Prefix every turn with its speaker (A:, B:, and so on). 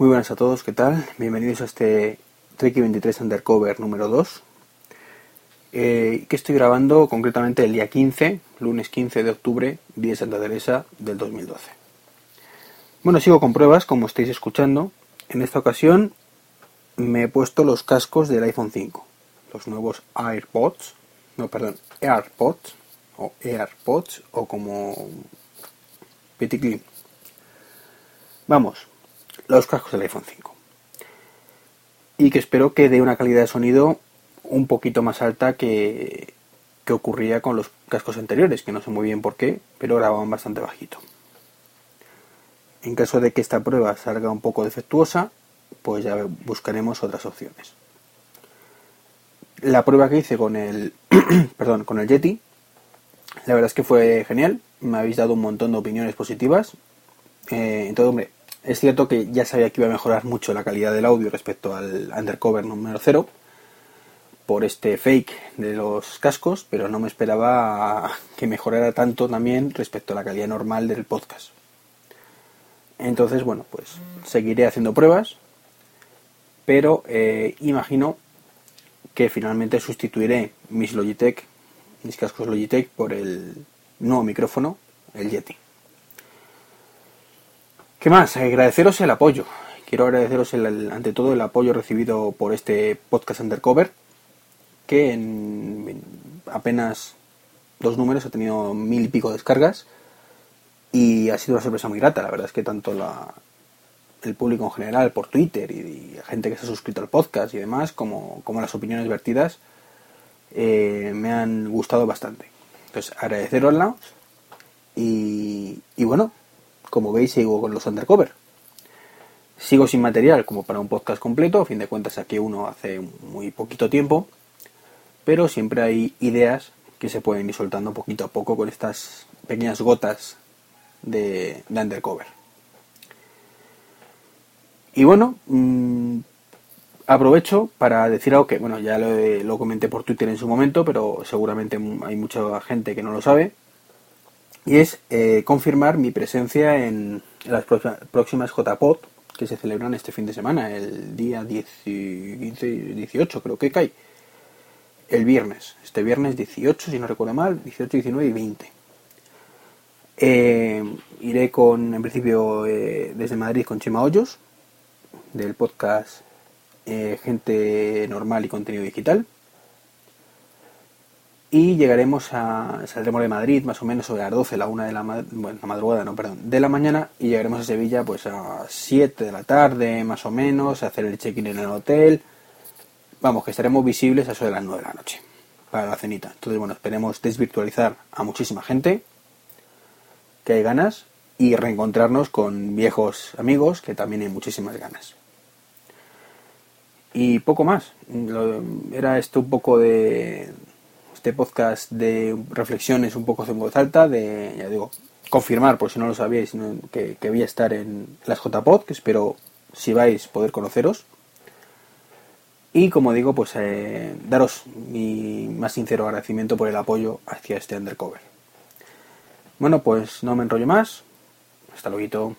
A: Muy buenas a todos, ¿qué tal? Bienvenidos a este Treki 23 Undercover número 2, eh, que estoy grabando concretamente el día 15, lunes 15 de octubre, día de Santa Teresa del 2012. Bueno, sigo con pruebas, como estáis escuchando. En esta ocasión me he puesto los cascos del iPhone 5, los nuevos AirPods, no, perdón, AirPods, o AirPods, o como Petit Vamos, los cascos del iPhone 5. Y que espero que dé una calidad de sonido un poquito más alta que, que ocurría con los cascos anteriores, que no sé muy bien por qué, pero grababan bastante bajito. En caso de que esta prueba salga un poco defectuosa, pues ya buscaremos otras opciones. La prueba que hice con el, perdón, con el Yeti, la verdad es que fue genial. Me habéis dado un montón de opiniones positivas. Eh, entonces, hombre, es cierto que ya sabía que iba a mejorar mucho la calidad del audio respecto al Undercover número 0 por este fake de los cascos, pero no me esperaba que mejorara tanto también respecto a la calidad normal del podcast. Entonces, bueno, pues seguiré haciendo pruebas, pero eh, imagino que finalmente sustituiré mis Logitech, mis cascos Logitech por el nuevo micrófono, el Yeti. ¿Qué más? Agradeceros el apoyo. Quiero agradeceros ante todo el apoyo recibido por este podcast Undercover, que en, apenas dos números ha tenido mil y pico descargas y ha sido una sorpresa muy grata. La verdad es que tanto la, el público en general por Twitter y, gente que se ha suscrito al podcast y demás, como, como las opiniones vertidas, eh, me han gustado bastante. Entonces, agradecerosla y, y bueno, como veis, sigo con los undercover. Sigo sin material como para un podcast completo, a fin de cuentas aquí uno hace muy poquito tiempo, pero siempre hay ideas que se pueden ir soltando poquito a poco con estas pequeñas gotas de, undercover. Y bueno, mm, aprovecho para decir algo que, bueno, ya lo, lo, comenté por Twitter en su momento, pero seguramente hay mucha gente que no lo sabe y es eh, confirmar mi presencia en las próximas JPOD que se celebran este fin de semana, el día 18 creo que cae, el viernes, este viernes 18 si no recuerdo mal, 18, 19 y 20. Eh, iré con, en principio, eh, desde Madrid con Chema Hoyos, del podcast Gente Normal y Contenido Digital y llegaremos a saldremos de Madrid más o menos sobre las 12 la 1 de la, bueno, madrugada no perdón de la mañana y llegaremos a Sevilla pues a 7 de la tarde más o menos a hacer el check-in en el hotel. Vamos que estaremos visibles a eso de las 9 de la noche para la cenita. Entonces bueno esperemos desvirtualizar a muchísima gente que hay ganas y reencontrarnos con viejos amigos que también hay muchísimas ganas. Y poco más. Era esto un poco de este podcast de reflexiones un poco en voz alta, de, ya digo, confirmar, por si no lo sabíais, que, voy a estar en las JPod, que espero, si vais, poder conoceros. Y como digo, pues eh, daros mi más sincero agradecimiento por el apoyo hacia este undercover. Bueno, pues no me enrollo más. Hasta luego.